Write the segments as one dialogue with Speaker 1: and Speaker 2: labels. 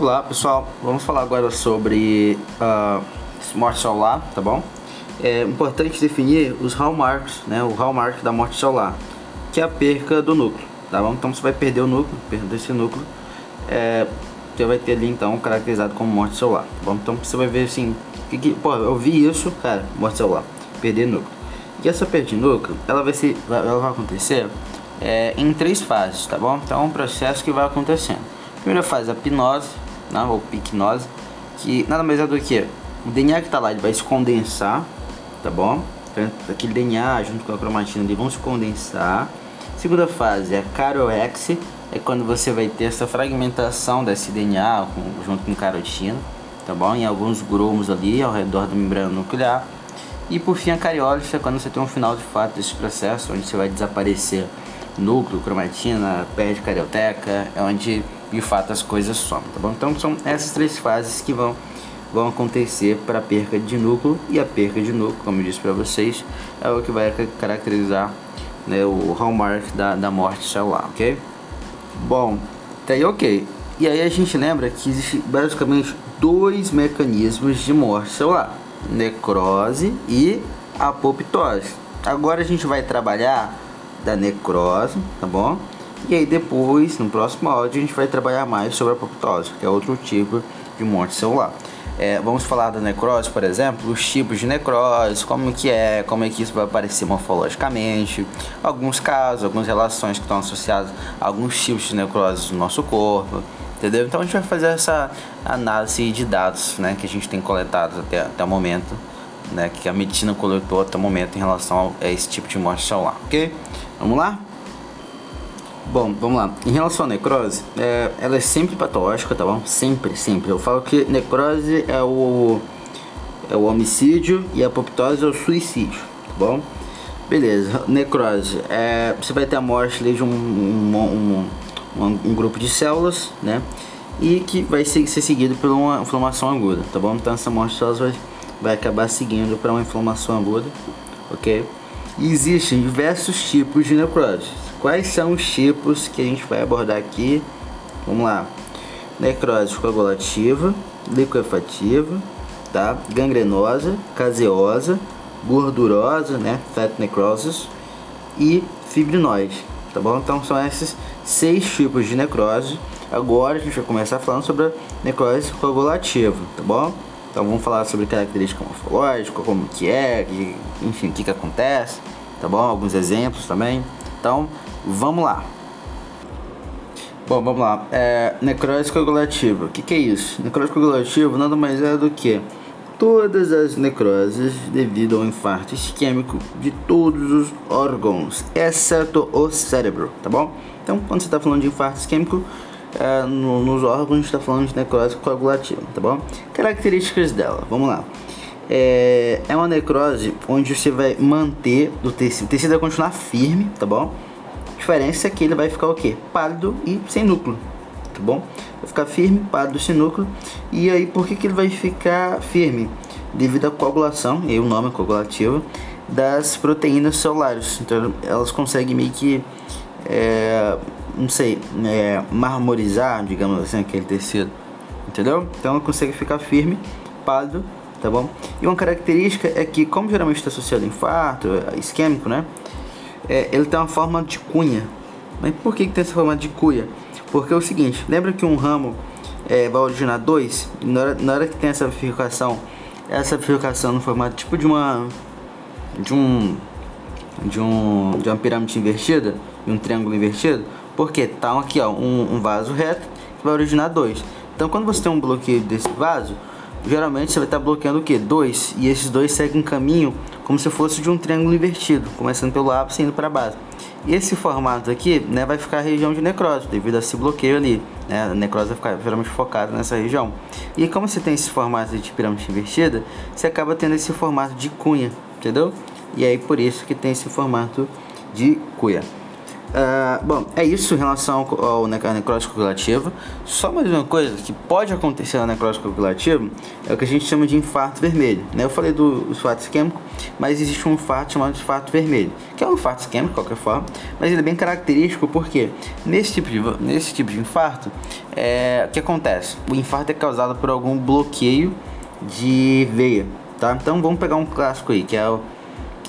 Speaker 1: Olá pessoal, vamos falar agora sobre uh, morte solar, tá bom? É importante definir os hallmarks, né? O hallmark da morte solar, que é a perca do núcleo, tá bom? Então você vai perder o núcleo, perder esse núcleo, é, você vai ter ali então caracterizado como morte solar, tá bom? Então você vai ver assim, que, que, pô, eu vi isso, cara, morte solar, perder núcleo. E essa perda de núcleo, ela vai, ser, ela vai acontecer é, em três fases, tá bom? Então é um processo que vai acontecendo. Primeira fase, a pinose, né, ou picnose, que nada mais é do que o DNA que está lá ele vai se condensar, tá bom? Então, aquele DNA junto com a cromatina ali vão se condensar. Segunda fase é a caroexe, é quando você vai ter essa fragmentação desse DNA com, junto com carotina, tá bom? Em alguns grumos ali ao redor da membrana nuclear. E por fim a cariólise é quando você tem um final de fato desse processo, onde você vai desaparecer núcleo, cromatina, perde carioteca, é onde de fato as coisas somem, tá bom? Então são essas três fases que vão, vão acontecer para a perca de núcleo e a perca de núcleo, como eu disse para vocês, é o que vai caracterizar né, o hallmark da, da morte celular, ok? Bom, tá aí ok. E aí a gente lembra que existe basicamente dois mecanismos de morte celular, necrose e apoptose. Agora a gente vai trabalhar da necrose, tá bom? E aí depois, no próximo áudio, a gente vai trabalhar mais sobre a apoptose, que é outro tipo de morte celular. É, vamos falar da necrose, por exemplo, os tipos de necrose, como que é, como é que isso vai aparecer morfologicamente, alguns casos, algumas relações que estão associadas a alguns tipos de necrose no nosso corpo, entendeu? Então a gente vai fazer essa análise de dados, né, que a gente tem coletado até, até o momento, né, que a medicina coletou até o momento em relação a esse tipo de morte celular, ok? Vamos lá? Bom, vamos lá. Em relação à necrose, é, ela é sempre patológica, tá bom? Sempre, sempre. Eu falo que necrose é o, é o homicídio e a apoptose é o suicídio, tá bom? Beleza, necrose. É, você vai ter a morte de um, um, um, um, grupo de células, né? E que vai ser, ser seguido por uma inflamação aguda, tá bom? Então essa morte de células vai, vai acabar seguindo para uma inflamação aguda, ok? E existem diversos tipos de necrose Quais são os tipos que a gente vai abordar aqui? Vamos lá. Necrose coagulativa, liquefativa, tá? Gangrenosa, caseosa, gordurosa, né? Fat necrosis e fibrinoide, tá bom? Então são esses seis tipos de necrose. Agora a gente vai começar falando sobre a necrose coagulativa, tá bom? Então vamos falar sobre característica morfológica, como que é, que, enfim, o que, que acontece, tá bom? Alguns exemplos também. Então, vamos lá. Bom, vamos lá. É, necrose coagulativa. O que, que é isso? Necrose coagulativa nada mais é do que todas as necroses devido ao infarto isquêmico de todos os órgãos, exceto o cérebro, tá bom? Então, quando você está falando de infarto isquêmico, é, no, nos órgãos, está falando de necrose coagulativa, tá bom? Características dela, vamos lá é, é uma necrose onde você vai manter o tecido. O tecido vai continuar firme, tá bom? Diferença é que ele vai ficar o quê? Pálido e sem núcleo, tá bom? Vai ficar firme, pálido, sem núcleo. E aí, por que, que ele vai ficar firme? Devido à coagulação, e o nome é coagulativa, das proteínas celulares. Então, elas conseguem meio que, é, não sei, é, marmorizar, digamos assim, aquele tecido, entendeu? Então, ela consegue ficar firme, pálido tá bom? E uma característica é que, como geralmente está associado a infarto, é isquêmico, né? É, ele tem uma forma de cunha. Mas por que, que tem essa forma de cunha? Porque é o seguinte, lembra que um ramo é, vai originar dois? Na hora, na hora que tem essa bifurcação, essa bifurcação no formato tipo de uma de um de um de uma pirâmide invertida, e um triângulo invertido, porque tá aqui ó, um, um vaso reto que vai originar dois. Então quando você tem um bloqueio desse vaso, geralmente você vai estar bloqueando o que? Dois. E esses dois seguem um caminho como se fosse de um triângulo invertido, começando pelo ápice e indo para baixo. E esse formato aqui né, vai ficar a região de necrose, devido a esse bloqueio ali. Né? A necrose vai ficar geralmente focada nessa região. E como você tem esse formato de pirâmide invertida, você acaba tendo esse formato de cunha, entendeu? E aí por isso que tem esse formato de cunha. Uh, bom, é isso em relação ao, ao necrose coagulativa. Só mais uma coisa que pode acontecer na necrose coagulativa é o que a gente chama de infarto vermelho. Né? Eu falei do infarto isquêmico, mas existe um infarto chamado de infarto vermelho, que é um infarto isquêmico de qualquer forma, mas ele é bem característico porque nesse tipo de, nesse tipo de infarto, é, o que acontece? O infarto é causado por algum bloqueio de veia, tá? Então vamos pegar um clássico aí, que é, o,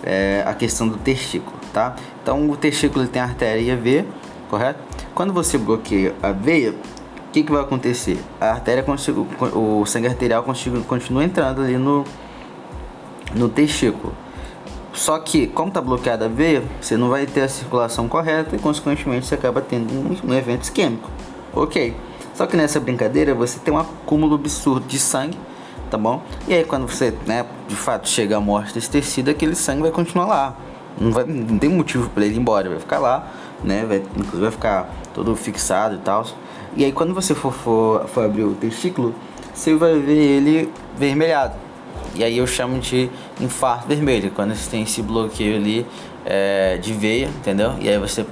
Speaker 1: é a questão do testículo tá? Então o testículo tem a artéria V, correto? Quando você bloqueia a veia, o que, que vai acontecer? A artéria o sangue arterial continua entrando ali no, no testículo. Só que, como está bloqueada a veia, você não vai ter a circulação correta e, consequentemente, você acaba tendo um, um evento isquêmico. Ok. Só que nessa brincadeira você tem um acúmulo absurdo de sangue, tá bom? E aí, quando você, né, de fato, chega à morte desse tecido, aquele sangue vai continuar lá. Não, vai, não tem motivo para ele ir embora, vai ficar lá, né? Vai, inclusive vai ficar todo fixado e tal. E aí quando você for, for, for abrir o testículo, você vai ver ele vermelhado. E aí eu chamo de infarto vermelho, quando você tem esse bloqueio ali é, de veia, entendeu? E aí você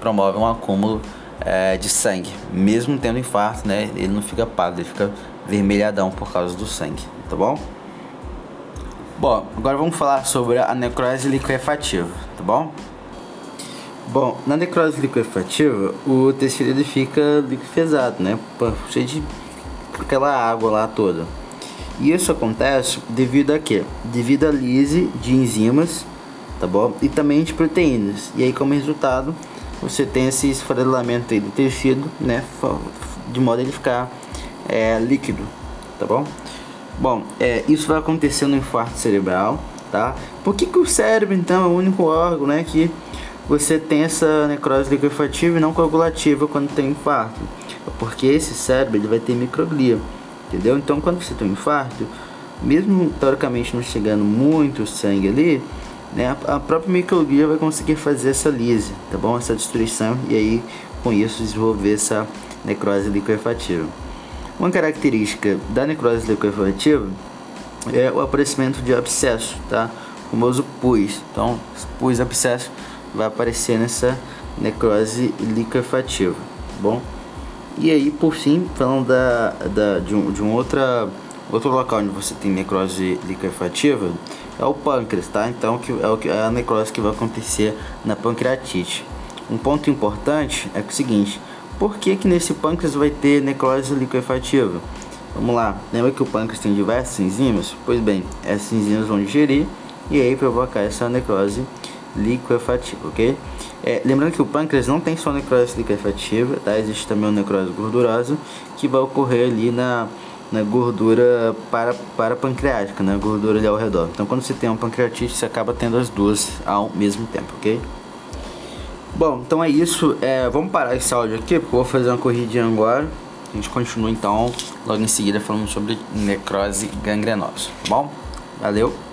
Speaker 1: promove um acúmulo é, de sangue. Mesmo tendo infarto, né? Ele não fica pálido, ele fica vermelhadão por causa do sangue, tá bom? Bom, agora vamos falar sobre a necrose liquefativa, tá bom? Bom, na necrose liquefativa, o tecido ele fica liquefesado, né? Cheio de aquela água lá toda. E isso acontece devido a quê? Devido à lise de enzimas, tá bom? E também de proteínas. E aí, como resultado, você tem esse esfarelamento aí do tecido, né? De modo a ele ficar é, líquido, tá bom? Bom, é, isso vai acontecer no infarto cerebral, tá? Por que, que o cérebro, então, é o único órgão, né, que você tem essa necrose liquefativa e não coagulativa quando tem infarto? É porque esse cérebro ele vai ter microglia, entendeu? Então, quando você tem um infarto, mesmo teoricamente não chegando muito sangue ali, né, a própria microglia vai conseguir fazer essa lise, tá bom? Essa destruição e aí com isso desenvolver essa necrose liquefativa. Uma característica da necrose leucoinflamativa é o aparecimento de abscesso, tá? O famoso pus. Então, pus abscesso vai aparecer nessa necrose liquefativa, tá bom? E aí, por fim, falando da, da, de, um, de um outra, outro local onde você tem necrose liquefativa, é o pâncreas, tá? Então, que é, o, é a necrose que vai acontecer na pancreatite. Um ponto importante é, é o seguinte, por que, que nesse pâncreas vai ter necrose liquefativa? Vamos lá, lembra que o pâncreas tem diversas enzimas? Pois bem, essas enzimas vão digerir e aí provocar essa necrose liquefativa, ok? É, lembrando que o pâncreas não tem só necrose liquefativa, tá? Existe também uma necrose gordurosa que vai ocorrer ali na, na gordura para, para pancreática, na né? gordura ali ao redor. Então quando você tem uma pancreatite, você acaba tendo as duas ao mesmo tempo, ok? Bom, então é isso. É, vamos parar esse áudio aqui, porque eu vou fazer uma corridinha agora. A gente continua então logo em seguida falando sobre necrose gangrenosa. Tá bom? Valeu!